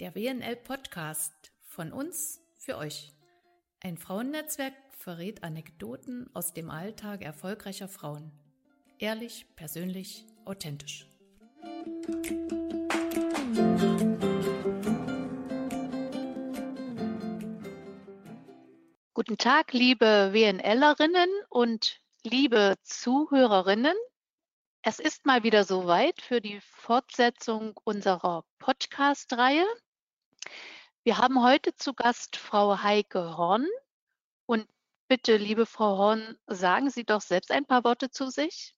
Der WNL Podcast von uns für euch. Ein Frauennetzwerk verrät Anekdoten aus dem Alltag erfolgreicher Frauen. Ehrlich, persönlich, authentisch. Guten Tag, liebe WNLerinnen und liebe Zuhörerinnen. Es ist mal wieder soweit für die Fortsetzung unserer Podcast-Reihe. Wir haben heute zu Gast Frau Heike Horn. Und bitte, liebe Frau Horn, sagen Sie doch selbst ein paar Worte zu sich.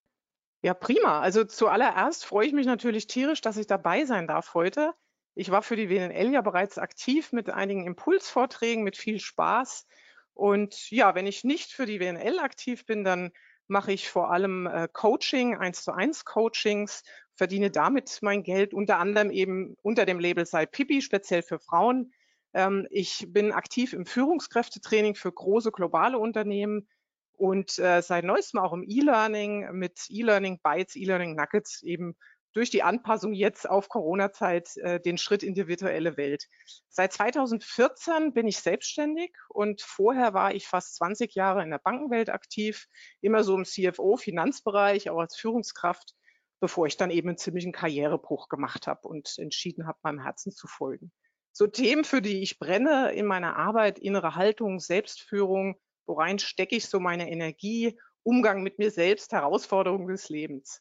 Ja, prima. Also zuallererst freue ich mich natürlich tierisch, dass ich dabei sein darf heute. Ich war für die WNL ja bereits aktiv mit einigen Impulsvorträgen, mit viel Spaß. Und ja, wenn ich nicht für die WNL aktiv bin, dann mache ich vor allem äh, Coaching, eins zu eins Coachings, verdiene damit mein Geld, unter anderem eben unter dem Label Sei Pipi, speziell für Frauen. Ähm, ich bin aktiv im Führungskräftetraining für große globale Unternehmen und äh, seit neuestem auch im E-Learning mit E-Learning Bytes, E-Learning Nuggets eben durch die Anpassung jetzt auf Corona-Zeit äh, den Schritt in die virtuelle Welt. Seit 2014 bin ich selbstständig und vorher war ich fast 20 Jahre in der Bankenwelt aktiv, immer so im CFO-Finanzbereich, auch als Führungskraft, bevor ich dann eben einen ziemlichen Karrierebruch gemacht habe und entschieden habe, meinem Herzen zu folgen. So Themen, für die ich brenne in meiner Arbeit, innere Haltung, Selbstführung, worein stecke ich so meine Energie, Umgang mit mir selbst, Herausforderungen des Lebens.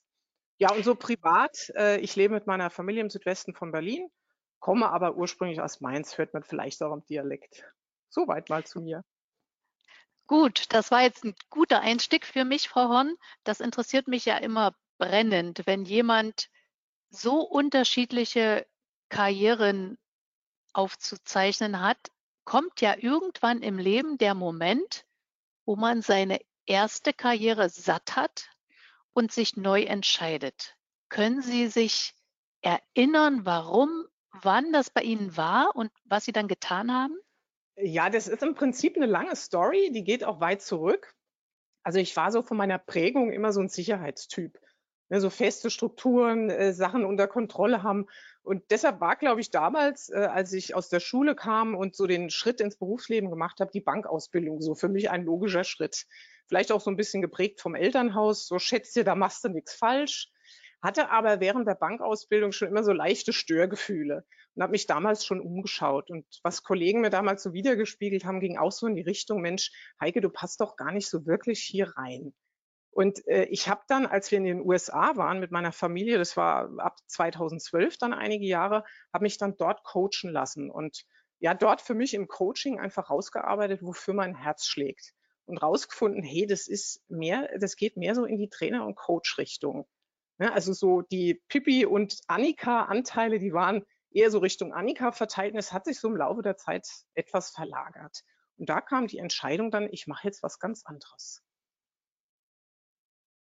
Ja, und so privat, äh, ich lebe mit meiner Familie im Südwesten von Berlin, komme aber ursprünglich aus Mainz, hört man vielleicht auch im Dialekt. Soweit mal zu mir. Gut, das war jetzt ein guter Einstieg für mich, Frau Horn. Das interessiert mich ja immer brennend, wenn jemand so unterschiedliche Karrieren aufzuzeichnen hat, kommt ja irgendwann im Leben der Moment, wo man seine erste Karriere satt hat und sich neu entscheidet. Können Sie sich erinnern, warum, wann das bei Ihnen war und was Sie dann getan haben? Ja, das ist im Prinzip eine lange Story, die geht auch weit zurück. Also ich war so von meiner Prägung immer so ein Sicherheitstyp. Ne, so feste Strukturen, äh, Sachen unter Kontrolle haben. Und deshalb war, glaube ich, damals, äh, als ich aus der Schule kam und so den Schritt ins Berufsleben gemacht habe, die Bankausbildung so für mich ein logischer Schritt vielleicht auch so ein bisschen geprägt vom Elternhaus, so schätzt dir, da machst du nichts falsch, hatte aber während der Bankausbildung schon immer so leichte Störgefühle und habe mich damals schon umgeschaut. Und was Kollegen mir damals so wiedergespiegelt haben, ging auch so in die Richtung, Mensch, Heike, du passt doch gar nicht so wirklich hier rein. Und äh, ich habe dann, als wir in den USA waren mit meiner Familie, das war ab 2012 dann einige Jahre, habe mich dann dort coachen lassen und ja, dort für mich im Coaching einfach rausgearbeitet, wofür mein Herz schlägt und rausgefunden, hey, das ist mehr, das geht mehr so in die Trainer- und Coach-Richtung. Ja, ne, also so die Pippi und Annika-Anteile, die waren eher so Richtung Annika verteilt und es hat sich so im Laufe der Zeit etwas verlagert. Und da kam die Entscheidung dann, ich mache jetzt was ganz anderes.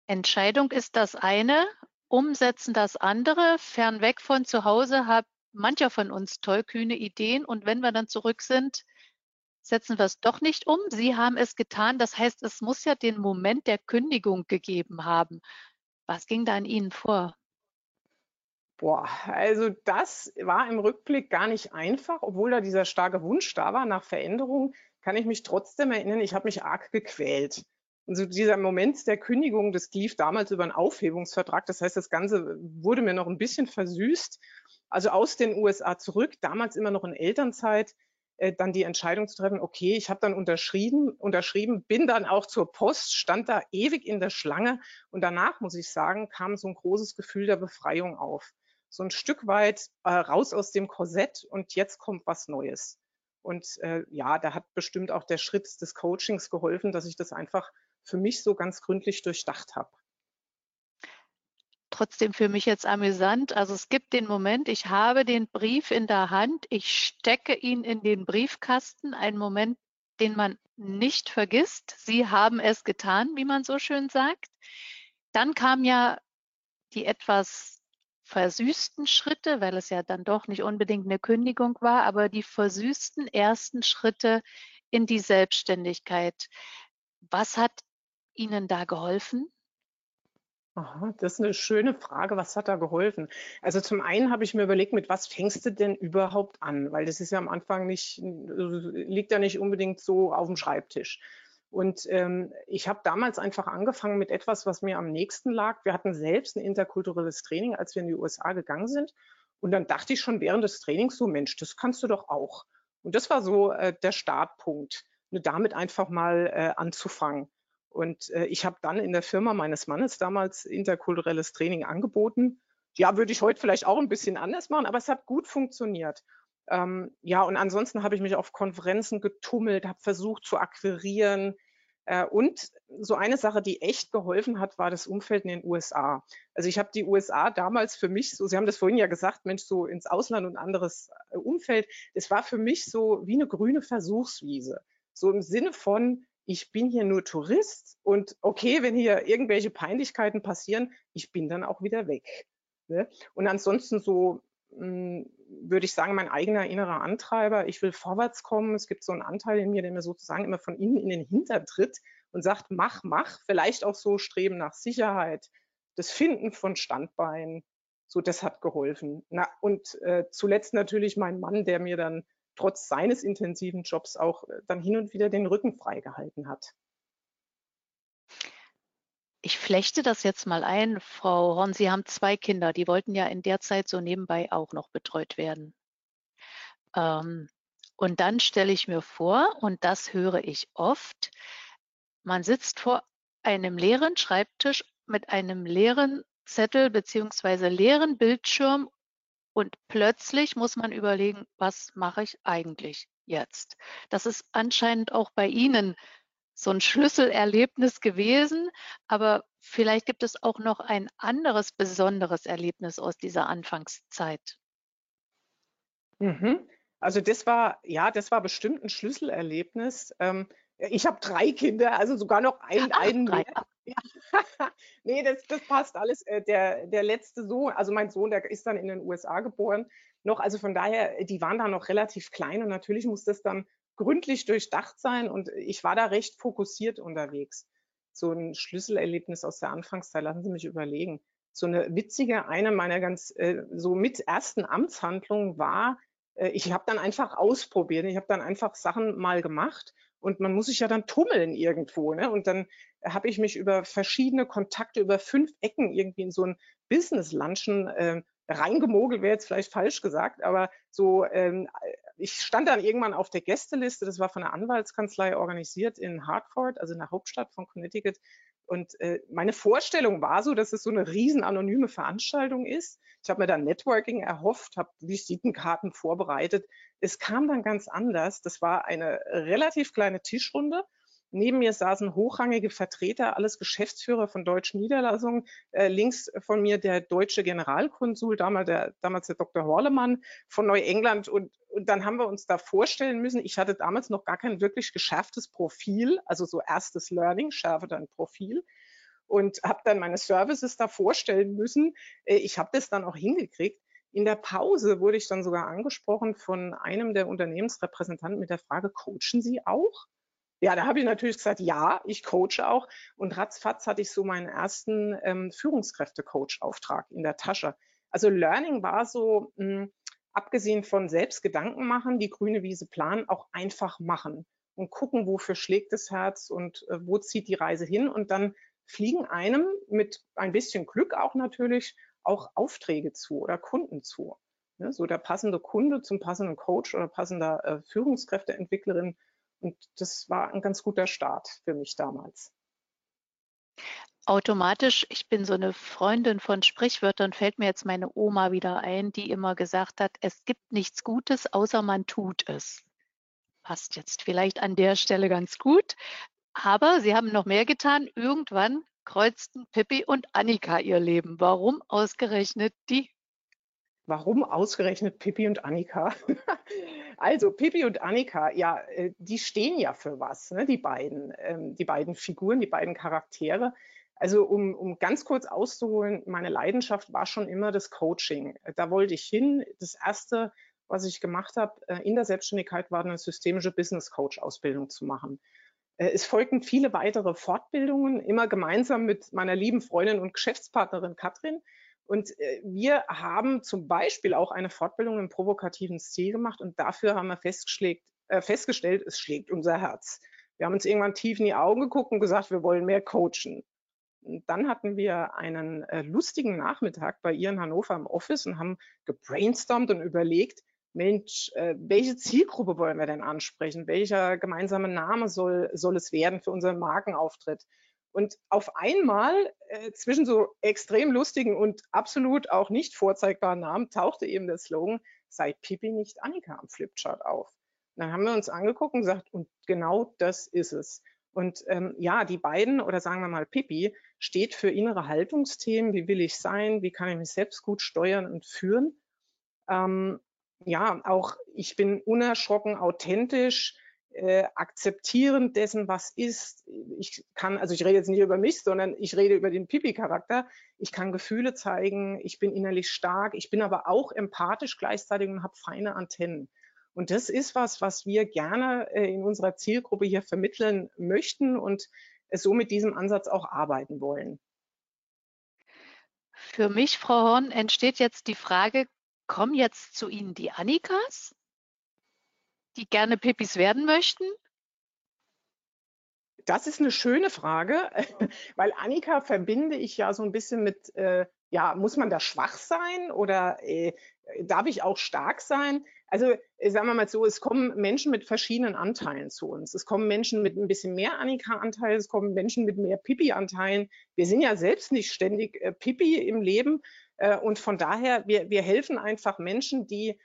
Entscheidung ist das eine, umsetzen das andere. Fernweg von zu Hause hat mancher von uns tollkühne Ideen und wenn wir dann zurück sind, setzen wir es doch nicht um. Sie haben es getan. Das heißt, es muss ja den Moment der Kündigung gegeben haben. Was ging da an Ihnen vor? Boah, also das war im Rückblick gar nicht einfach, obwohl da dieser starke Wunsch da war nach Veränderung, kann ich mich trotzdem erinnern, ich habe mich arg gequält. Und so dieser Moment der Kündigung, das lief damals über einen Aufhebungsvertrag. Das heißt, das Ganze wurde mir noch ein bisschen versüßt. Also aus den USA zurück, damals immer noch in Elternzeit, äh, dann die Entscheidung zu treffen, okay, ich habe dann unterschrieben, unterschrieben, bin dann auch zur Post, stand da ewig in der Schlange und danach, muss ich sagen, kam so ein großes Gefühl der Befreiung auf. So ein Stück weit äh, raus aus dem Korsett und jetzt kommt was Neues. Und äh, ja, da hat bestimmt auch der Schritt des Coachings geholfen, dass ich das einfach für mich so ganz gründlich durchdacht habe trotzdem für mich jetzt amüsant. Also es gibt den Moment, ich habe den Brief in der Hand, ich stecke ihn in den Briefkasten, ein Moment, den man nicht vergisst. Sie haben es getan, wie man so schön sagt. Dann kam ja die etwas versüßten Schritte, weil es ja dann doch nicht unbedingt eine Kündigung war, aber die versüßten ersten Schritte in die Selbstständigkeit. Was hat Ihnen da geholfen? Aha, das ist eine schöne Frage. Was hat da geholfen? Also zum einen habe ich mir überlegt, mit was fängst du denn überhaupt an? Weil das ist ja am Anfang nicht, liegt ja nicht unbedingt so auf dem Schreibtisch. Und ähm, ich habe damals einfach angefangen mit etwas, was mir am nächsten lag. Wir hatten selbst ein interkulturelles Training, als wir in die USA gegangen sind. Und dann dachte ich schon während des Trainings so, Mensch, das kannst du doch auch. Und das war so äh, der Startpunkt, ne, damit einfach mal äh, anzufangen. Und äh, ich habe dann in der Firma meines Mannes damals interkulturelles Training angeboten. Ja, würde ich heute vielleicht auch ein bisschen anders machen, aber es hat gut funktioniert. Ähm, ja, und ansonsten habe ich mich auf Konferenzen getummelt, habe versucht zu akquirieren. Äh, und so eine Sache, die echt geholfen hat, war das Umfeld in den USA. Also ich habe die USA damals für mich, so Sie haben das vorhin ja gesagt, Mensch, so ins Ausland und anderes äh, Umfeld, es war für mich so wie eine grüne Versuchswiese. So im Sinne von, ich bin hier nur Tourist und okay, wenn hier irgendwelche Peinlichkeiten passieren, ich bin dann auch wieder weg. Ne? Und ansonsten so hm, würde ich sagen, mein eigener innerer Antreiber. Ich will vorwärts kommen. Es gibt so einen Anteil in mir, der mir sozusagen immer von innen in den Hintertritt und sagt, mach, mach. Vielleicht auch so Streben nach Sicherheit, das Finden von Standbeinen. So, das hat geholfen. Na, und äh, zuletzt natürlich mein Mann, der mir dann trotz seines intensiven Jobs auch äh, dann hin und wieder den Rücken freigehalten hat. Ich flechte das jetzt mal ein, Frau Horn. Sie haben zwei Kinder, die wollten ja in der Zeit so nebenbei auch noch betreut werden. Ähm, und dann stelle ich mir vor, und das höre ich oft, man sitzt vor einem leeren Schreibtisch mit einem leeren Zettel beziehungsweise leeren Bildschirm und plötzlich muss man überlegen, was mache ich eigentlich jetzt? Das ist anscheinend auch bei Ihnen so ein Schlüsselerlebnis gewesen, aber vielleicht gibt es auch noch ein anderes besonderes Erlebnis aus dieser Anfangszeit. Mhm. Also das war, ja, das war bestimmt ein Schlüsselerlebnis. Ähm, ich habe drei Kinder, also sogar noch ein, Ach, einen drei. mehr. nee, das, das passt alles. Äh, der, der letzte Sohn, also mein Sohn, der ist dann in den USA geboren. Noch, also von daher, die waren da noch relativ klein und natürlich muss das dann gründlich durchdacht sein und ich war da recht fokussiert unterwegs. So ein Schlüsselerlebnis aus der Anfangszeit, lassen Sie mich überlegen. So eine witzige, eine meiner ganz äh, so mit ersten Amtshandlungen war, äh, ich habe dann einfach ausprobiert. Ich habe dann einfach Sachen mal gemacht und man muss sich ja dann tummeln irgendwo. Ne? Und dann habe ich mich über verschiedene Kontakte, über fünf Ecken irgendwie in so ein Business-Lunchen äh, reingemogelt, wäre jetzt vielleicht falsch gesagt, aber so, ähm, ich stand dann irgendwann auf der Gästeliste, das war von einer Anwaltskanzlei organisiert in Hartford, also in der Hauptstadt von Connecticut. Und äh, meine Vorstellung war so, dass es so eine riesen anonyme Veranstaltung ist. Ich habe mir dann Networking erhofft, habe Visitenkarten vorbereitet. Es kam dann ganz anders. Das war eine relativ kleine Tischrunde Neben mir saßen hochrangige Vertreter, alles Geschäftsführer von deutschen Niederlassungen. Äh, links von mir der deutsche Generalkonsul, damals der, damals der Dr. Horlemann von Neuengland. Und, und dann haben wir uns da vorstellen müssen. Ich hatte damals noch gar kein wirklich geschärftes Profil, also so erstes Learning, schärfe dann Profil und habe dann meine Services da vorstellen müssen. Äh, ich habe das dann auch hingekriegt. In der Pause wurde ich dann sogar angesprochen von einem der Unternehmensrepräsentanten mit der Frage, coachen Sie auch? Ja, da habe ich natürlich gesagt, ja, ich coache auch. Und ratzfatz hatte ich so meinen ersten ähm, Führungskräfte-Coach-Auftrag in der Tasche. Also Learning war so, mh, hm, abgesehen von selbst Gedanken machen, die grüne Wiese planen, auch einfach machen und gucken, wofür schlägt das Herz und äh, wo zieht die Reise hin. Und dann fliegen einem mit ein bisschen Glück auch natürlich auch Aufträge zu oder Kunden zu. Ne? So der passende Kunde zum passenden Coach oder passender äh, Führungskräfteentwicklerin und das war ein ganz guter Start für mich damals. Automatisch, ich bin so eine Freundin von Sprichwörtern, fällt mir jetzt meine Oma wieder ein, die immer gesagt hat, es gibt nichts Gutes, außer man tut es. Passt jetzt vielleicht an der Stelle ganz gut. Aber sie haben noch mehr getan. Irgendwann kreuzten Pippi und Annika ihr Leben. Warum ausgerechnet die? Warum ausgerechnet Pippi und Annika? also Pippi und Annika, ja, äh, die stehen ja für was, ne? die beiden, ähm, die beiden Figuren, die beiden Charaktere. Also um, um ganz kurz auszuholen, meine Leidenschaft war schon immer das Coaching. Da wollte ich hin. Das erste, was ich gemacht habe äh, in der Selbstständigkeit, war eine systemische Business Coach Ausbildung zu machen. Äh, es folgten viele weitere Fortbildungen, immer gemeinsam mit meiner lieben Freundin und Geschäftspartnerin Katrin. Und äh, wir haben zum Beispiel auch eine Fortbildung im provokativen Stil gemacht und dafür haben wir äh, festgestellt, es schlägt unser Herz. Wir haben uns irgendwann tief in die Augen geguckt und gesagt, wir wollen mehr coachen. Und dann hatten wir einen äh, lustigen Nachmittag bei ihr in Hannover im Office und haben gebrainstormt und überlegt, Mensch, äh, welche Zielgruppe wollen wir denn ansprechen? Welcher gemeinsame Name soll, soll es werden für unseren Markenauftritt? Und auf einmal äh, zwischen so extrem lustigen und absolut auch nicht vorzeigbaren Namen tauchte eben der Slogan, sei Pipi nicht Annika am Flipchart auf. Und dann haben wir uns angeguckt und gesagt, und genau das ist es. Und ähm, ja, die beiden oder sagen wir mal Pipi steht für innere Haltungsthemen. Wie will ich sein? Wie kann ich mich selbst gut steuern und führen? Ähm, ja, auch ich bin unerschrocken, authentisch, äh, akzeptierend dessen, was ist. Ich kann, also ich rede jetzt nicht über mich, sondern ich rede über den Pipi-Charakter. Ich kann Gefühle zeigen, ich bin innerlich stark, ich bin aber auch empathisch gleichzeitig und habe feine Antennen. Und das ist was, was wir gerne äh, in unserer Zielgruppe hier vermitteln möchten und so mit diesem Ansatz auch arbeiten wollen. Für mich, Frau Horn, entsteht jetzt die Frage, kommen jetzt zu Ihnen die Annikas? Die gerne Pipis werden möchten? Das ist eine schöne Frage, weil Annika verbinde ich ja so ein bisschen mit, äh, ja, muss man da schwach sein oder äh, darf ich auch stark sein? Also äh, sagen wir mal so, es kommen Menschen mit verschiedenen Anteilen zu uns. Es kommen Menschen mit ein bisschen mehr Annika-Anteil, es kommen Menschen mit mehr Pipi-Anteilen. Wir sind ja selbst nicht ständig äh, Pipi im Leben äh, und von daher, wir, wir helfen einfach Menschen, die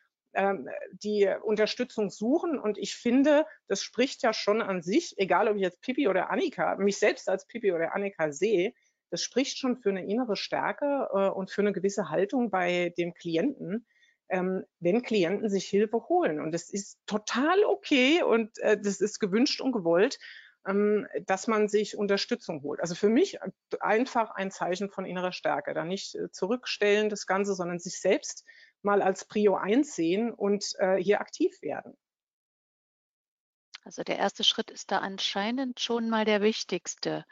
die Unterstützung suchen. Und ich finde, das spricht ja schon an sich, egal ob ich jetzt Pipi oder Annika, mich selbst als Pipi oder Annika sehe, das spricht schon für eine innere Stärke äh, und für eine gewisse Haltung bei dem Klienten, ähm, wenn Klienten sich Hilfe holen. Und das ist total okay und äh, das ist gewünscht und gewollt, ähm, dass man sich Unterstützung holt. Also für mich einfach ein Zeichen von innerer Stärke. Da nicht äh, zurückstellen das Ganze, sondern sich selbst mal als Prio 1 sehen und äh, hier aktiv werden. Also der erste Schritt ist da anscheinend schon mal der wichtigste.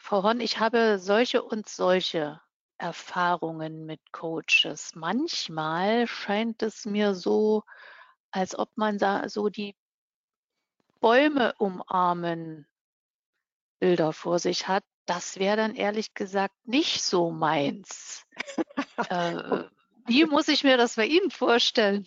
Frau Horn, ich habe solche und solche Erfahrungen mit Coaches. Manchmal scheint es mir so, als ob man da so die Bäume umarmen Bilder vor sich hat. Das wäre dann ehrlich gesagt nicht so meins. äh, wie muss ich mir das bei Ihnen vorstellen?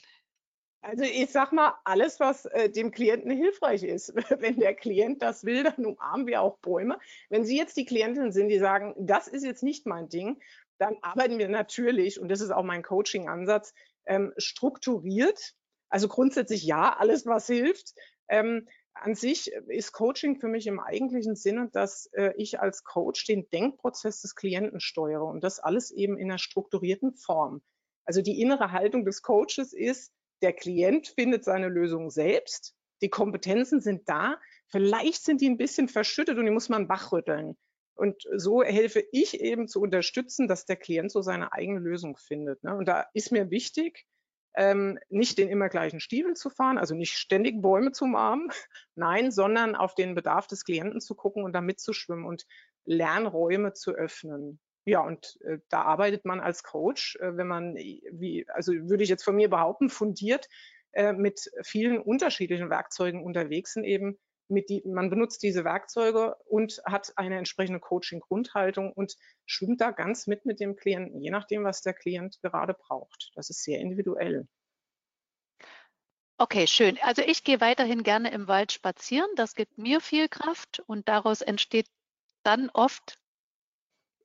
Also ich sag mal, alles, was äh, dem Klienten hilfreich ist. Wenn der Klient das will, dann umarmen wir auch Bäume. Wenn Sie jetzt die Klientin sind, die sagen, das ist jetzt nicht mein Ding, dann arbeiten wir natürlich, und das ist auch mein Coaching-Ansatz, ähm, strukturiert. Also grundsätzlich ja, alles, was hilft. Ähm, an sich ist Coaching für mich im eigentlichen Sinne, dass äh, ich als Coach den Denkprozess des Klienten steuere und das alles eben in einer strukturierten Form. Also die innere Haltung des Coaches ist, der Klient findet seine Lösung selbst, die Kompetenzen sind da, vielleicht sind die ein bisschen verschüttet und die muss man wachrütteln. Und so helfe ich eben zu unterstützen, dass der Klient so seine eigene Lösung findet. Ne? Und da ist mir wichtig, ähm, nicht den immer gleichen Stiefel zu fahren, also nicht ständig Bäume zu umarmen, nein, sondern auf den Bedarf des Klienten zu gucken und da mitzuschwimmen und Lernräume zu öffnen. Ja, und äh, da arbeitet man als Coach, äh, wenn man, wie, also würde ich jetzt von mir behaupten, fundiert äh, mit vielen unterschiedlichen Werkzeugen unterwegs sind eben. Mit die, man benutzt diese Werkzeuge und hat eine entsprechende Coaching-Grundhaltung und schwimmt da ganz mit mit dem Klienten, je nachdem, was der Klient gerade braucht. Das ist sehr individuell. Okay, schön. Also ich gehe weiterhin gerne im Wald spazieren. Das gibt mir viel Kraft und daraus entsteht dann oft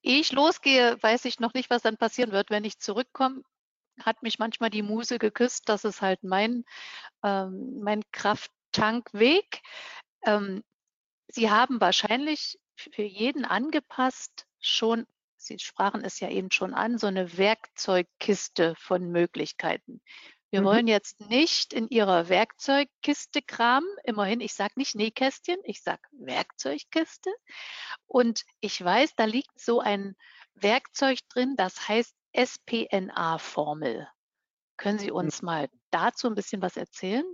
ehe ich losgehe, weiß ich noch nicht, was dann passieren wird. Wenn ich zurückkomme, hat mich manchmal die Muse geküsst. Das ist halt mein, ähm, mein Krafttankweg. Ähm, Sie haben wahrscheinlich für jeden angepasst schon, Sie sprachen es ja eben schon an, so eine Werkzeugkiste von Möglichkeiten. Wir mhm. wollen jetzt nicht in Ihrer Werkzeugkiste kramen. Immerhin, ich sage nicht Nähkästchen, ich sage Werkzeugkiste. Und ich weiß, da liegt so ein Werkzeug drin, das heißt SPNA-Formel. Können Sie uns mal dazu ein bisschen was erzählen?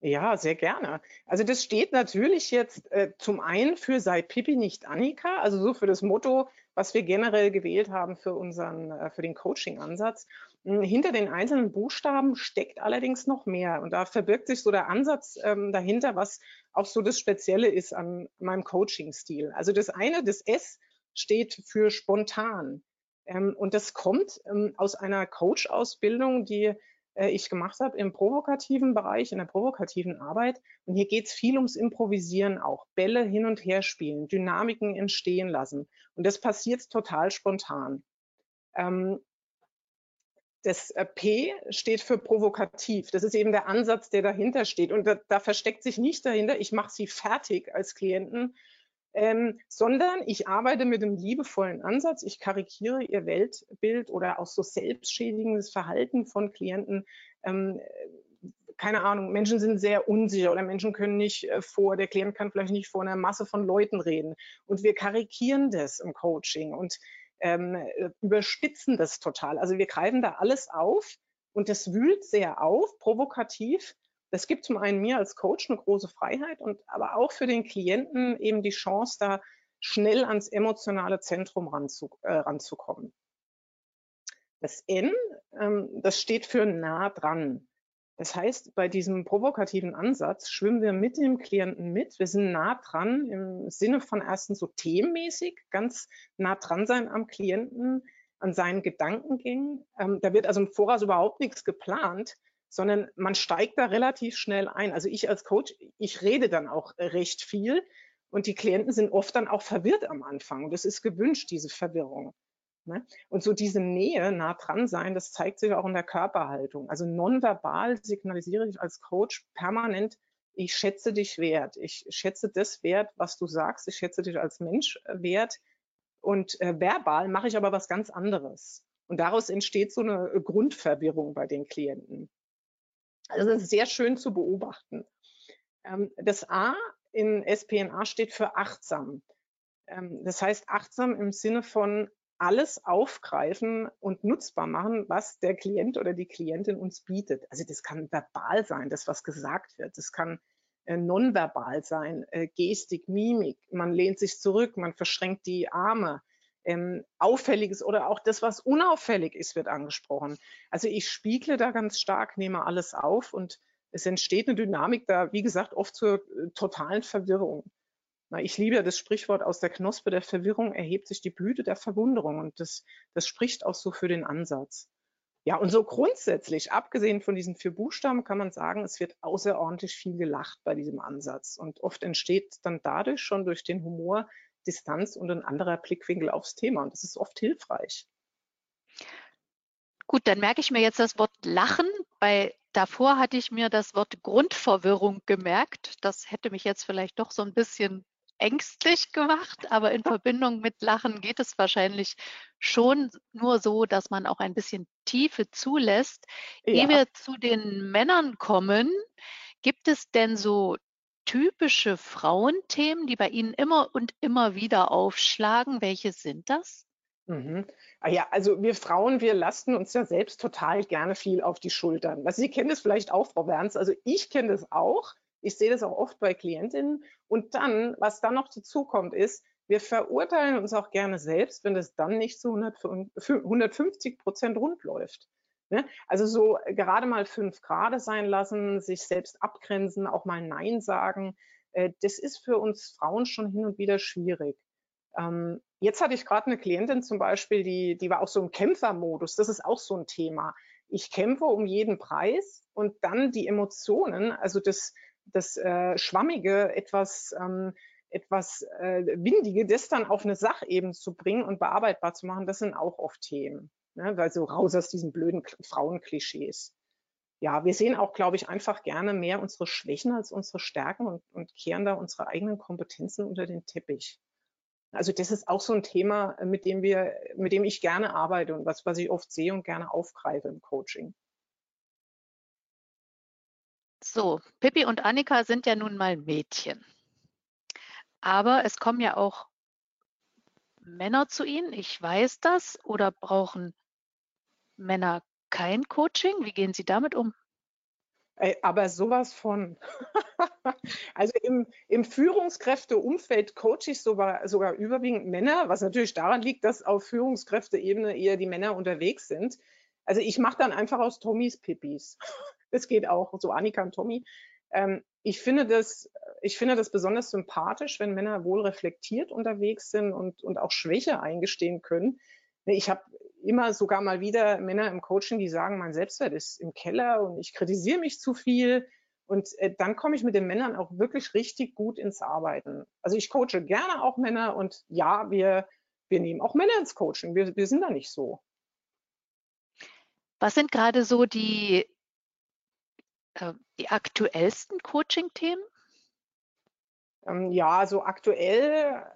Ja, sehr gerne. Also das steht natürlich jetzt äh, zum einen für sei Pippi nicht Annika, also so für das Motto, was wir generell gewählt haben für unseren, äh, für den Coaching-Ansatz. Hm, hinter den einzelnen Buchstaben steckt allerdings noch mehr und da verbirgt sich so der Ansatz ähm, dahinter, was auch so das Spezielle ist an meinem Coaching-Stil. Also das eine, das S steht für spontan. Ähm, und das kommt ähm, aus einer Coach-Ausbildung, die äh, ich gemacht habe im provokativen Bereich, in der provokativen Arbeit. Und hier geht es viel ums Improvisieren auch. Bälle hin und her spielen, Dynamiken entstehen lassen. Und das passiert total spontan. Ähm, das äh, P steht für provokativ. Das ist eben der Ansatz, der dahinter steht. Und da, da versteckt sich nicht dahinter, ich mache sie fertig als Klienten, ähm, sondern ich arbeite mit einem liebevollen Ansatz. Ich karikiere ihr Weltbild oder auch so selbstschädigendes Verhalten von Klienten. Ähm, keine Ahnung, Menschen sind sehr unsicher oder Menschen können nicht äh, vor, der Klient kann vielleicht nicht vor einer Masse von Leuten reden. Und wir karikieren das im Coaching und ähm, überspitzen das total. Also wir greifen da alles auf und das wühlt sehr auf, provokativ das gibt zum einen mir als Coach eine große Freiheit und aber auch für den Klienten eben die Chance, da schnell ans emotionale Zentrum ranzu, äh, ranzukommen. Das N, ähm, das steht für nah dran. Das heißt, bei diesem provokativen Ansatz schwimmen wir mit dem Klienten mit. Wir sind nah dran im Sinne von erstens so themenmäßig, ganz nah dran sein am Klienten, an seinen Gedankengängen. Ähm, da wird also im Voraus überhaupt nichts geplant, sondern man steigt da relativ schnell ein. Also ich als Coach, ich rede dann auch recht viel und die Klienten sind oft dann auch verwirrt am Anfang. Und das ist gewünscht, diese Verwirrung. Ne? Und so diese Nähe, nah dran sein, das zeigt sich auch in der Körperhaltung. Also nonverbal signalisiere ich als Coach permanent, ich schätze dich wert. Ich schätze das wert, was du sagst. Ich schätze dich als Mensch wert. Und äh, verbal mache ich aber was ganz anderes. Und daraus entsteht so eine Grundverwirrung bei den Klienten. Also das ist sehr schön zu beobachten. Ähm, das A in SPNA steht für achtsam. Ähm, das heißt achtsam im Sinne von alles aufgreifen und nutzbar machen, was der Klient oder die Klientin uns bietet. Also das kann verbal sein, das was gesagt wird. Das kann äh, nonverbal sein, äh, Gestik, Mimik. Man lehnt sich zurück, man verschränkt die Arme, ähm, Auffälliges oder auch das, was unauffällig ist, wird angesprochen. Also ich spiegle da ganz stark, nehme alles auf und es entsteht eine Dynamik da, wie gesagt, oft zur äh, totalen Verwirrung. Ich liebe ja das Sprichwort aus der Knospe der Verwirrung erhebt sich die Blüte der Verwunderung und das, das spricht auch so für den Ansatz. Ja, und so grundsätzlich, abgesehen von diesen vier Buchstaben, kann man sagen, es wird außerordentlich viel gelacht bei diesem Ansatz. Und oft entsteht dann dadurch schon durch den Humor Distanz und ein anderer Blickwinkel aufs Thema. Und das ist oft hilfreich. Gut, dann merke ich mir jetzt das Wort Lachen. Bei davor hatte ich mir das Wort Grundverwirrung gemerkt. Das hätte mich jetzt vielleicht doch so ein bisschen ängstlich gemacht, aber in Verbindung mit Lachen geht es wahrscheinlich schon nur so, dass man auch ein bisschen Tiefe zulässt. Ja. Ehe wir zu den Männern kommen, gibt es denn so typische Frauenthemen, die bei Ihnen immer und immer wieder aufschlagen? Welche sind das? Mhm. Ah ja, also wir Frauen, wir lasten uns ja selbst total gerne viel auf die Schultern. Also Sie kennen das vielleicht auch, Frau Werns. Also ich kenne das auch. Ich sehe das auch oft bei Klientinnen. Und dann, was dann noch dazu kommt, ist, wir verurteilen uns auch gerne selbst, wenn das dann nicht zu 150 Prozent rund läuft. Ne? Also so gerade mal fünf Grad sein lassen, sich selbst abgrenzen, auch mal Nein sagen. Äh, das ist für uns Frauen schon hin und wieder schwierig. Ähm, jetzt hatte ich gerade eine Klientin zum Beispiel, die, die war auch so im Kämpfermodus. Das ist auch so ein Thema. Ich kämpfe um jeden Preis und dann die Emotionen, also das, das äh, Schwammige, etwas, ähm, etwas äh, Windige, das dann auf eine Sachebene zu bringen und bearbeitbar zu machen, das sind auch oft Themen. Ne? Weil so raus aus diesen blöden Frauenklischees. Ja, wir sehen auch, glaube ich, einfach gerne mehr unsere Schwächen als unsere Stärken und, und kehren da unsere eigenen Kompetenzen unter den Teppich. Also das ist auch so ein Thema, mit dem wir, mit dem ich gerne arbeite und was, was ich oft sehe und gerne aufgreife im Coaching. So, Pippi und Annika sind ja nun mal Mädchen. Aber es kommen ja auch Männer zu Ihnen, ich weiß das, oder brauchen Männer kein Coaching? Wie gehen Sie damit um? Aber sowas von. also im, im Führungskräfteumfeld coache ich sogar, sogar überwiegend Männer, was natürlich daran liegt, dass auf Führungskräfteebene eher die Männer unterwegs sind. Also ich mache dann einfach aus Tommys Pippis. Das geht auch, so Annika und Tommy. Ähm, ich, finde das, ich finde das besonders sympathisch, wenn Männer wohl reflektiert unterwegs sind und, und auch Schwäche eingestehen können. Ich habe immer sogar mal wieder Männer im Coaching, die sagen, mein Selbstwert ist im Keller und ich kritisiere mich zu viel. Und äh, dann komme ich mit den Männern auch wirklich richtig gut ins Arbeiten. Also ich coache gerne auch Männer und ja, wir, wir nehmen auch Männer ins Coaching. Wir, wir sind da nicht so. Was sind gerade so die, äh, die aktuellsten Coaching-Themen? Ähm, ja, so aktuell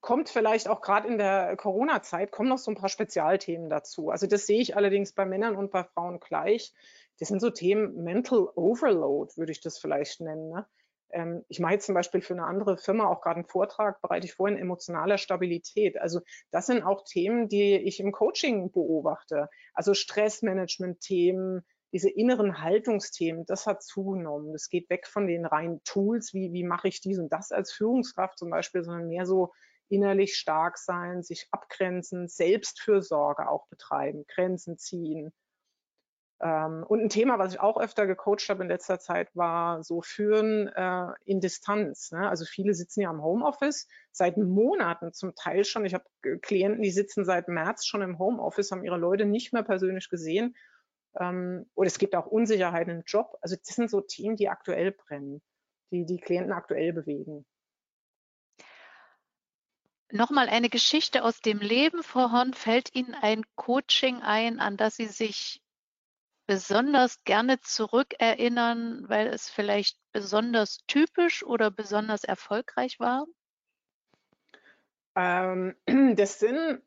kommt vielleicht auch gerade in der Corona-Zeit, kommen noch so ein paar Spezialthemen dazu. Also das sehe ich allerdings bei Männern und bei Frauen gleich. Das sind so Themen Mental Overload, würde ich das vielleicht nennen. Ne? Ähm, ich mache jetzt zum Beispiel für eine andere Firma auch gerade einen Vortrag, bereite ich vor in emotionaler Stabilität. Also das sind auch Themen, die ich im Coaching beobachte. Also Stressmanagement-Themen, diese inneren Haltungsthemen, das hat zugenommen. Das geht weg von den reinen Tools, wie, wie mache ich dies und das als Führungskraft zum Beispiel, sondern mehr so innerlich stark sein, sich abgrenzen, Selbstfürsorge auch betreiben, Grenzen ziehen. Ähm, und ein Thema, was ich auch öfter gecoacht habe in letzter Zeit, war so Führen äh, in Distanz. Ne? Also viele sitzen ja im Homeoffice seit Monaten zum Teil schon. Ich habe Klienten, die sitzen seit März schon im Homeoffice, haben ihre Leute nicht mehr persönlich gesehen ähm, oder es gibt auch Unsicherheiten im Job. Also das sind so Themen, die aktuell brennen, die die Klienten aktuell bewegen. Nochmal eine Geschichte aus dem Leben, Frau Horn. Fällt Ihnen ein Coaching ein, an das Sie sich besonders gerne zurückerinnern, weil es vielleicht besonders typisch oder besonders erfolgreich war? Ähm, das sind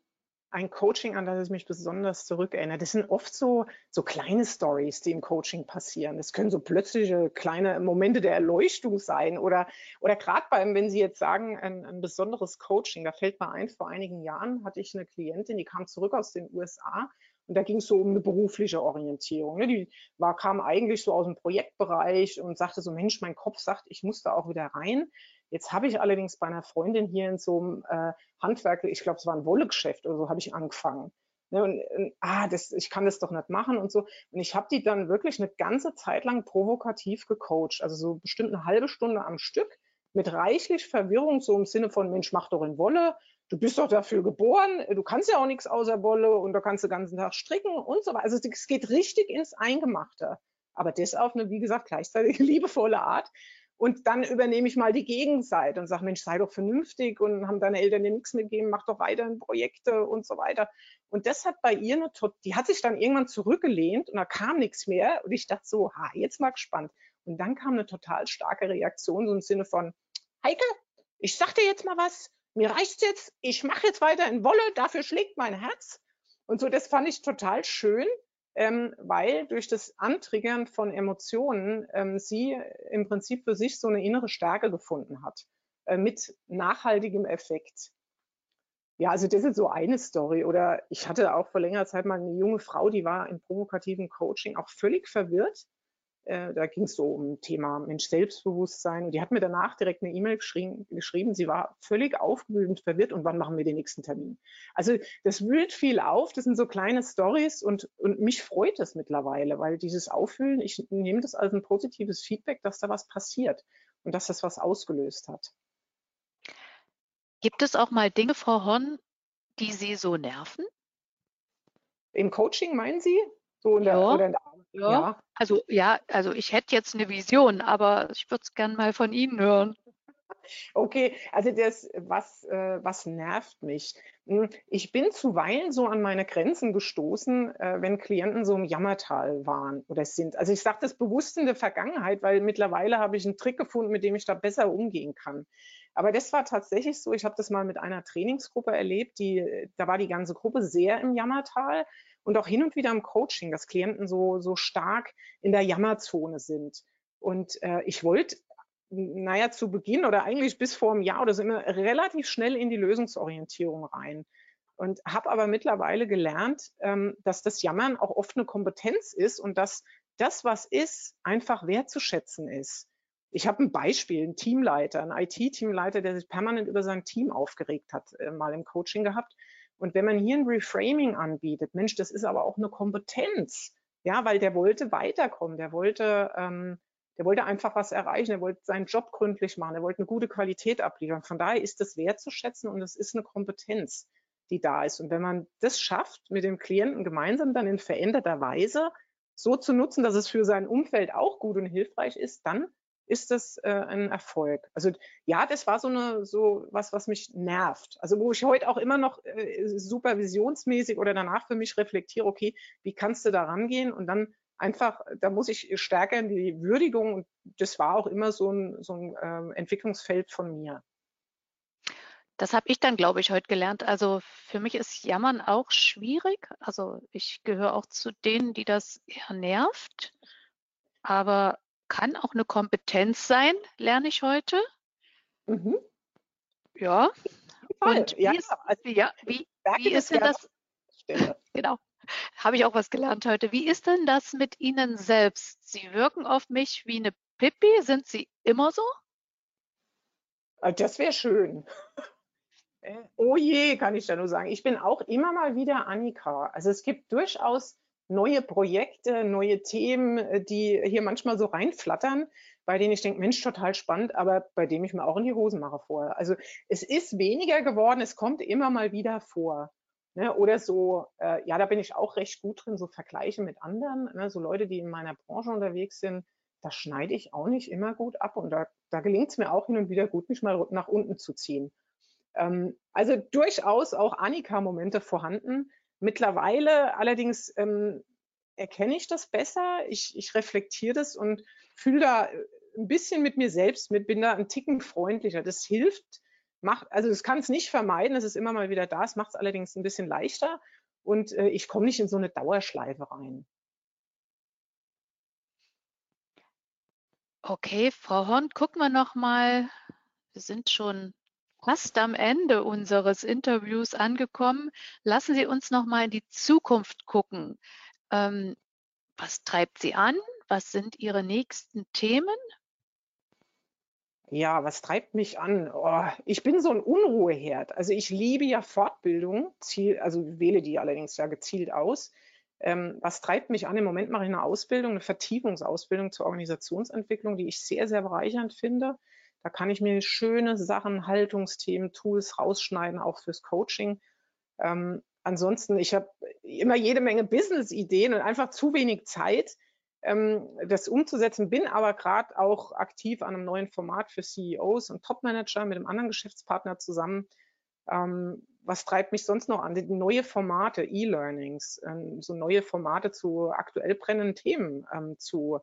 ein Coaching, an das ich mich besonders zurückerinnere. Das sind oft so, so kleine Stories, die im Coaching passieren. Das können so plötzliche kleine Momente der Erleuchtung sein oder, oder gerade beim, wenn Sie jetzt sagen, ein, ein besonderes Coaching, da fällt mir ein, vor einigen Jahren hatte ich eine Klientin, die kam zurück aus den USA und da ging es so um eine berufliche Orientierung. Ne? Die war, kam eigentlich so aus dem Projektbereich und sagte so, Mensch, mein Kopf sagt, ich muss da auch wieder rein. Jetzt habe ich allerdings bei einer Freundin hier in so einem äh, Handwerk, ich glaube, es war ein Wollegeschäft oder so, habe ich angefangen. Ne, und, und, ah, das, ich kann das doch nicht machen und so. Und ich habe die dann wirklich eine ganze Zeit lang provokativ gecoacht, also so bestimmt eine halbe Stunde am Stück mit reichlich Verwirrung, so im Sinne von, Mensch, mach doch in Wolle, du bist doch dafür geboren, du kannst ja auch nichts außer Wolle und da kannst du den ganzen Tag stricken und so weiter. Also es geht richtig ins Eingemachte. Aber das auf eine, wie gesagt, gleichzeitig liebevolle Art. Und dann übernehme ich mal die Gegenseite und sage, Mensch, sei doch vernünftig und haben deine Eltern dir nichts mitgegeben, mach doch weiterhin Projekte und so weiter. Und das hat bei ihr eine, die hat sich dann irgendwann zurückgelehnt und da kam nichts mehr. Und ich dachte so, ha, jetzt mal gespannt. Und dann kam eine total starke Reaktion, so im Sinne von, Heike, ich sag dir jetzt mal was, mir reicht's jetzt, ich mache jetzt weiter in Wolle, dafür schlägt mein Herz. Und so, das fand ich total schön, ähm, weil durch das Antriggern von Emotionen ähm, sie im Prinzip für sich so eine innere Stärke gefunden hat, äh, mit nachhaltigem Effekt. Ja, also das ist so eine Story. Oder ich hatte auch vor längerer Zeit mal eine junge Frau, die war im provokativen Coaching auch völlig verwirrt, äh, da ging es so um Thema Mensch Selbstbewusstsein. Und die hat mir danach direkt eine E-Mail geschrieben, geschrieben. Sie war völlig aufgewühlt und verwirrt. Und wann machen wir den nächsten Termin? Also das wühlt viel auf. Das sind so kleine Stories und, und mich freut es mittlerweile, weil dieses Aufwühlen, ich nehme das als ein positives Feedback, dass da was passiert und dass das was ausgelöst hat. Gibt es auch mal Dinge, Frau Horn, die Sie so nerven? Im Coaching meinen Sie? So in der, ja. oder in der ja. ja. Also ja, also ich hätte jetzt eine Vision, aber ich würde es gerne mal von Ihnen hören. Okay, also das, was, äh, was nervt mich? Hm, ich bin zuweilen so an meine Grenzen gestoßen, äh, wenn Klienten so im Jammertal waren oder sind. Also ich sage das bewusst in der Vergangenheit, weil mittlerweile habe ich einen Trick gefunden, mit dem ich da besser umgehen kann. Aber das war tatsächlich so, ich habe das mal mit einer Trainingsgruppe erlebt, die, da war die ganze Gruppe sehr im Jammertal und auch hin und wieder im Coaching, dass Klienten so, so stark in der Jammerzone sind. Und äh, ich wollte, naja, zu Beginn oder eigentlich bis vor einem Jahr oder so immer relativ schnell in die Lösungsorientierung rein. Und habe aber mittlerweile gelernt, ähm, dass das Jammern auch oft eine Kompetenz ist und dass das, was ist, einfach wertzuschätzen ist. Ich habe ein Beispiel, ein Teamleiter, ein IT-Teamleiter, der sich permanent über sein Team aufgeregt hat, äh, mal im Coaching gehabt. Und wenn man hier ein Reframing anbietet, Mensch, das ist aber auch eine Kompetenz, ja, weil der wollte weiterkommen, der wollte, ähm, der wollte einfach was erreichen, der wollte seinen Job gründlich machen, er wollte eine gute Qualität abliefern. Von daher ist das wertzuschätzen und es ist eine Kompetenz, die da ist. Und wenn man das schafft, mit dem Klienten gemeinsam dann in veränderter Weise so zu nutzen, dass es für sein Umfeld auch gut und hilfreich ist, dann ist das äh, ein Erfolg. Also ja, das war so eine so was, was mich nervt. Also wo ich heute auch immer noch äh, supervisionsmäßig oder danach für mich reflektiere, okay, wie kannst du da rangehen und dann einfach, da muss ich stärker in die Würdigung und das war auch immer so ein, so ein äh, Entwicklungsfeld von mir. Das habe ich dann, glaube ich, heute gelernt. Also für mich ist Jammern auch schwierig. Also ich gehöre auch zu denen, die das eher nervt. Aber kann auch eine Kompetenz sein, lerne ich heute. Mhm. Ja. Und wie, ja, ist, also ja, wie, wie ist denn das? Genau. Habe ich auch was gelernt heute. Wie ist denn das mit Ihnen selbst? Sie wirken auf mich wie eine Pippi. Sind Sie immer so? Ah, das wäre schön. Äh, oh je, kann ich da nur sagen. Ich bin auch immer mal wieder Annika. Also es gibt durchaus neue Projekte, neue Themen, äh, die hier manchmal so reinflattern, bei denen ich denke, Mensch, total spannend, aber bei dem ich mir auch in die Hosen mache vorher. Also es ist weniger geworden, es kommt immer mal wieder vor. Ne? Oder so, äh, ja, da bin ich auch recht gut drin, so Vergleiche mit anderen, ne? so Leute, die in meiner Branche unterwegs sind, da schneide ich auch nicht immer gut ab und da, da gelingt es mir auch hin und wieder gut, mich mal nach unten zu ziehen. Ähm, also durchaus auch Annika-Momente vorhanden. Mittlerweile allerdings ähm, erkenne ich das besser, ich, ich reflektiere das und fühle da äh, ein bisschen mit mir selbst mit, bin da ein Ticken freundlicher. Das hilft, macht, also das kann es nicht vermeiden, es ist immer mal wieder da, es macht es allerdings ein bisschen leichter und äh, ich komme nicht in so eine Dauerschleife rein. Okay, Frau Horn, gucken wir noch mal. Wir sind schon fast am Ende unseres Interviews angekommen. Lassen Sie uns noch mal in die Zukunft gucken. Ähm, was treibt Sie an? Was sind Ihre nächsten Themen? Ja, was treibt mich an? Oh, ich bin so ein Unruheherd. Also ich liebe ja Fortbildung, Ziel, also wähle die allerdings ja gezielt aus. Ähm, was treibt mich an? Im Moment mache ich eine Ausbildung, eine Vertiefungsausbildung zur Organisationsentwicklung, die ich sehr, sehr bereichernd finde. Da kann ich mir schöne Sachen, Haltungsthemen, Tools rausschneiden, auch fürs Coaching. Ähm, ansonsten, ich habe immer jede Menge Business-Ideen und einfach zu wenig Zeit, ähm, das umzusetzen, bin aber gerade auch aktiv an einem neuen Format für CEOs und Topmanager mit einem anderen Geschäftspartner zusammen. Ähm, was treibt mich sonst noch an? Neue Formate, E-Learnings, ähm, so neue Formate zu aktuell brennenden Themen ähm, zu,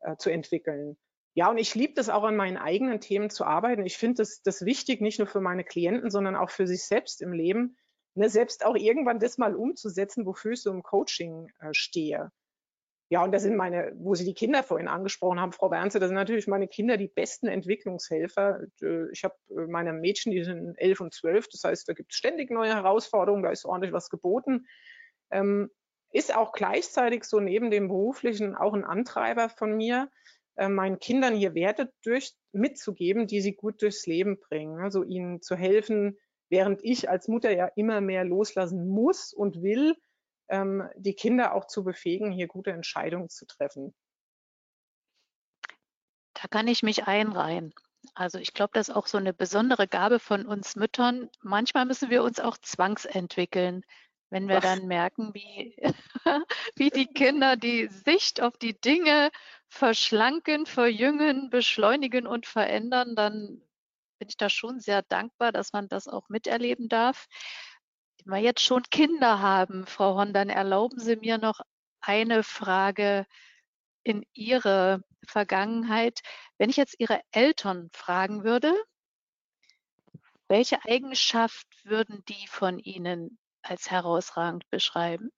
äh, zu entwickeln. Ja, und ich liebe das auch an meinen eigenen Themen zu arbeiten. Ich finde das, das wichtig, nicht nur für meine Klienten, sondern auch für sich selbst im Leben, ne, selbst auch irgendwann das mal umzusetzen, wofür ich so im Coaching äh, stehe. Ja, und das sind meine, wo Sie die Kinder vorhin angesprochen haben, Frau Bernze, das sind natürlich meine Kinder die besten Entwicklungshelfer. Äh, ich habe äh, meine Mädchen, die sind elf und zwölf, das heißt, da gibt es ständig neue Herausforderungen, da ist ordentlich was geboten. Ähm, ist auch gleichzeitig so neben dem beruflichen auch ein Antreiber von mir, äh, meinen Kindern hier Werte durch, mitzugeben, die sie gut durchs Leben bringen. Also ihnen zu helfen, während ich als Mutter ja immer mehr loslassen muss und will, ähm, die Kinder auch zu befähigen, hier gute Entscheidungen zu treffen. Da kann ich mich einreihen. Also ich glaube, das ist auch so eine besondere Gabe von uns Müttern. Manchmal müssen wir uns auch zwangsentwickeln, wenn wir dann merken, wie, wie die Kinder die Sicht auf die Dinge verschlanken, verjüngen, beschleunigen und verändern, dann bin ich da schon sehr dankbar, dass man das auch miterleben darf. Wenn wir jetzt schon Kinder haben, Frau Horn, dann erlauben Sie mir noch eine Frage in Ihre Vergangenheit. Wenn ich jetzt Ihre Eltern fragen würde, welche Eigenschaft würden die von Ihnen als herausragend beschreiben?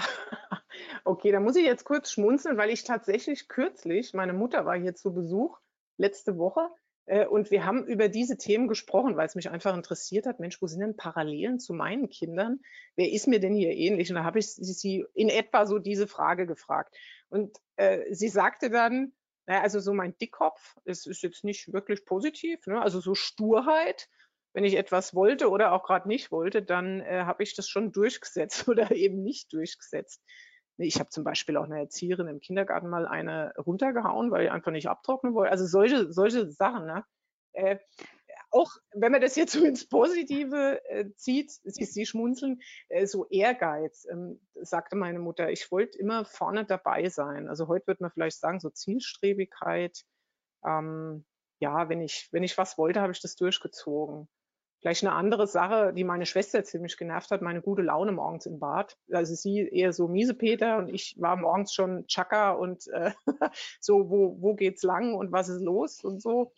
Okay, da muss ich jetzt kurz schmunzeln, weil ich tatsächlich kürzlich, meine Mutter war hier zu Besuch letzte Woche, Äh, und wir haben über diese Themen gesprochen, weil es mich einfach interessiert hat, Mensch, wo sind denn Parallelen zu meinen Kindern? Wer ist mir denn hier ähnlich? Und da habe ich sie in etwa so diese Frage gefragt. Und äh, sie sagte dann, naja, also so mein Dickkopf, es ist jetzt nicht wirklich positiv, ne? also so Sturheit. Wenn ich etwas wollte oder auch gerade nicht wollte, dann äh, habe ich das schon durchgesetzt oder eben nicht durchgesetzt. Ich habe zum Beispiel auch eine Erzieherin im Kindergarten mal eine runtergehauen, weil ich einfach nicht abtrocknen wollte. Also solche, solche Sachen. Ne? Äh, auch wenn man das jetzt so ins Positive äh, zieht, sie, sie schmunzeln, äh, so Ehrgeiz, ähm, sagte meine Mutter, ich wollte immer vorne dabei sein. Also heute wird man vielleicht sagen, so Zielstrebigkeit. Ähm, ja, wenn ich, wenn ich was wollte, habe ich das durchgezogen. Vielleicht eine andere Sache, die meine Schwester ziemlich genervt hat, meine gute Laune morgens im Bad. Also sie eher so miese Peter und ich war morgens schon Chaka und äh, so, wo, wo geht's lang und was ist los und so.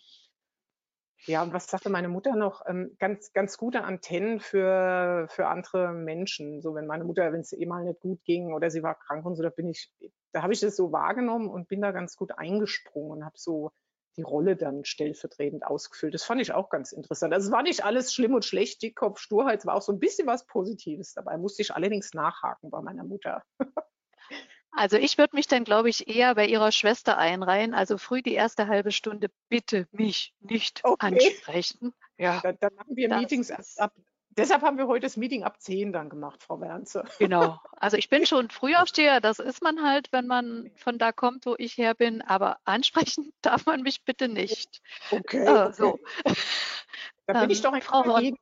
Ja, und was sagte meine Mutter noch? Ähm, ganz, ganz gute Antennen für, für andere Menschen. So, wenn meine Mutter, wenn es eh mal nicht gut ging oder sie war krank und so, da bin ich, da habe ich das so wahrgenommen und bin da ganz gut eingesprungen und habe so die Rolle dann stellvertretend ausgefüllt. Das fand ich auch ganz interessant. Also es war nicht alles schlimm und schlecht, Dickkopf, Sturheit, es war auch so ein bisschen was Positives dabei. Musste ich allerdings nachhaken bei meiner Mutter. Also ich würde mich dann, glaube ich, eher bei Ihrer Schwester einreihen. Also früh die erste halbe Stunde bitte mich nicht okay. ansprechen. Ja, dann, dann machen wir Meetings ab, Deshalb haben wir heute das Meeting ab 10 dann gemacht, Frau Wernze. Genau. Also ich bin schon Frühaufsteher, das ist man halt, wenn man von da kommt, wo ich her bin, aber ansprechen darf man mich bitte nicht. Okay. Äh, so. Da bin ich doch ein Frau Horn,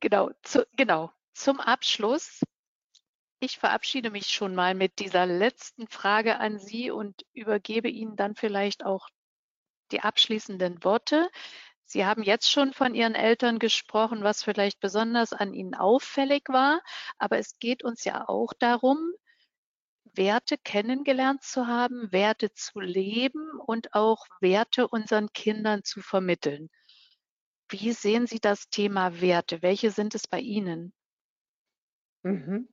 Genau, zu, genau. Zum Abschluss. Ich verabschiede mich schon mal mit dieser letzten Frage an Sie und übergebe Ihnen dann vielleicht auch die abschließenden Worte. Sie haben jetzt schon von Ihren Eltern gesprochen, was vielleicht besonders an ihnen auffällig war. Aber es geht uns ja auch darum, Werte kennengelernt zu haben, Werte zu leben und auch Werte unseren Kindern zu vermitteln. Wie sehen Sie das Thema Werte? Welche sind es bei Ihnen? Mhm.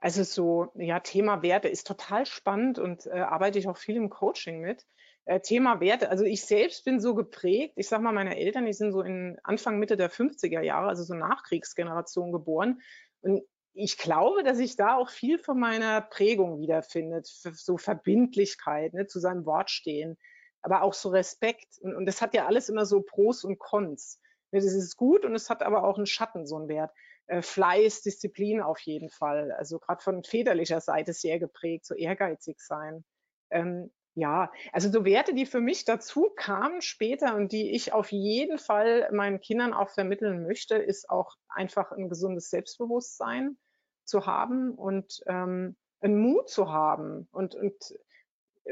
Also so, ja, Thema Werte ist total spannend und äh, arbeite ich auch viel im Coaching mit. Äh, Thema Werte. Also ich selbst bin so geprägt. Ich sage mal, meine Eltern, die sind so in Anfang, Mitte der 50er Jahre, also so Nachkriegsgeneration geboren. Und ich glaube, dass sich da auch viel von meiner Prägung wiederfindet. So Verbindlichkeit, ne, zu seinem Wort stehen, aber auch so Respekt. Und, und das hat ja alles immer so Pros und Cons. Ne, das ist gut und es hat aber auch einen Schatten, so einen Wert. Äh, Fleiß, Disziplin auf jeden Fall. Also gerade von väterlicher Seite sehr geprägt, so ehrgeizig sein. Ähm, ja, also so Werte, die für mich dazu kamen später und die ich auf jeden Fall meinen Kindern auch vermitteln möchte, ist auch einfach ein gesundes Selbstbewusstsein zu haben und ähm, einen Mut zu haben und, und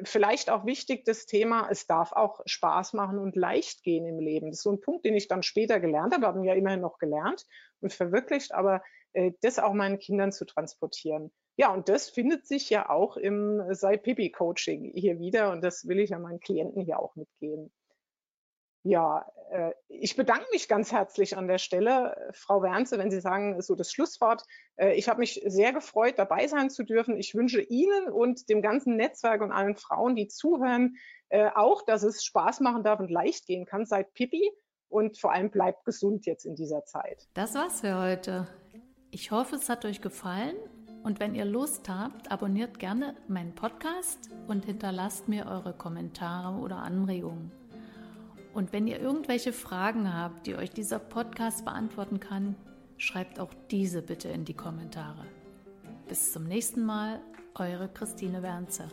vielleicht auch wichtig das Thema, es darf auch Spaß machen und leicht gehen im Leben. Das ist so ein Punkt, den ich dann später gelernt habe, haben ja immerhin noch gelernt und verwirklicht, aber äh, das auch meinen Kindern zu transportieren. Ja, und das findet sich ja auch im Sei Pipi Coaching hier wieder und das will ich ja meinen Klienten hier auch mitgeben. Ja, äh, ich bedanke mich ganz herzlich an der Stelle, Frau Wernze, wenn Sie sagen, so das Schlusswort. Äh, ich habe mich sehr gefreut, dabei sein zu dürfen. Ich wünsche Ihnen und dem ganzen Netzwerk und allen Frauen, die zuhören, äh, auch, dass es Spaß machen darf und leicht gehen kann. Seid Pipi und vor allem bleibt gesund jetzt in dieser Zeit. Das war's für heute. Ich hoffe, es hat euch gefallen und wenn ihr Lust habt, abonniert gerne meinen Podcast und hinterlasst mir eure Kommentare oder Anregungen. Und wenn ihr irgendwelche Fragen habt, die euch dieser Podcast beantworten kann, schreibt auch diese bitte in die Kommentare. Bis zum nächsten Mal, eure Christine Wernzer.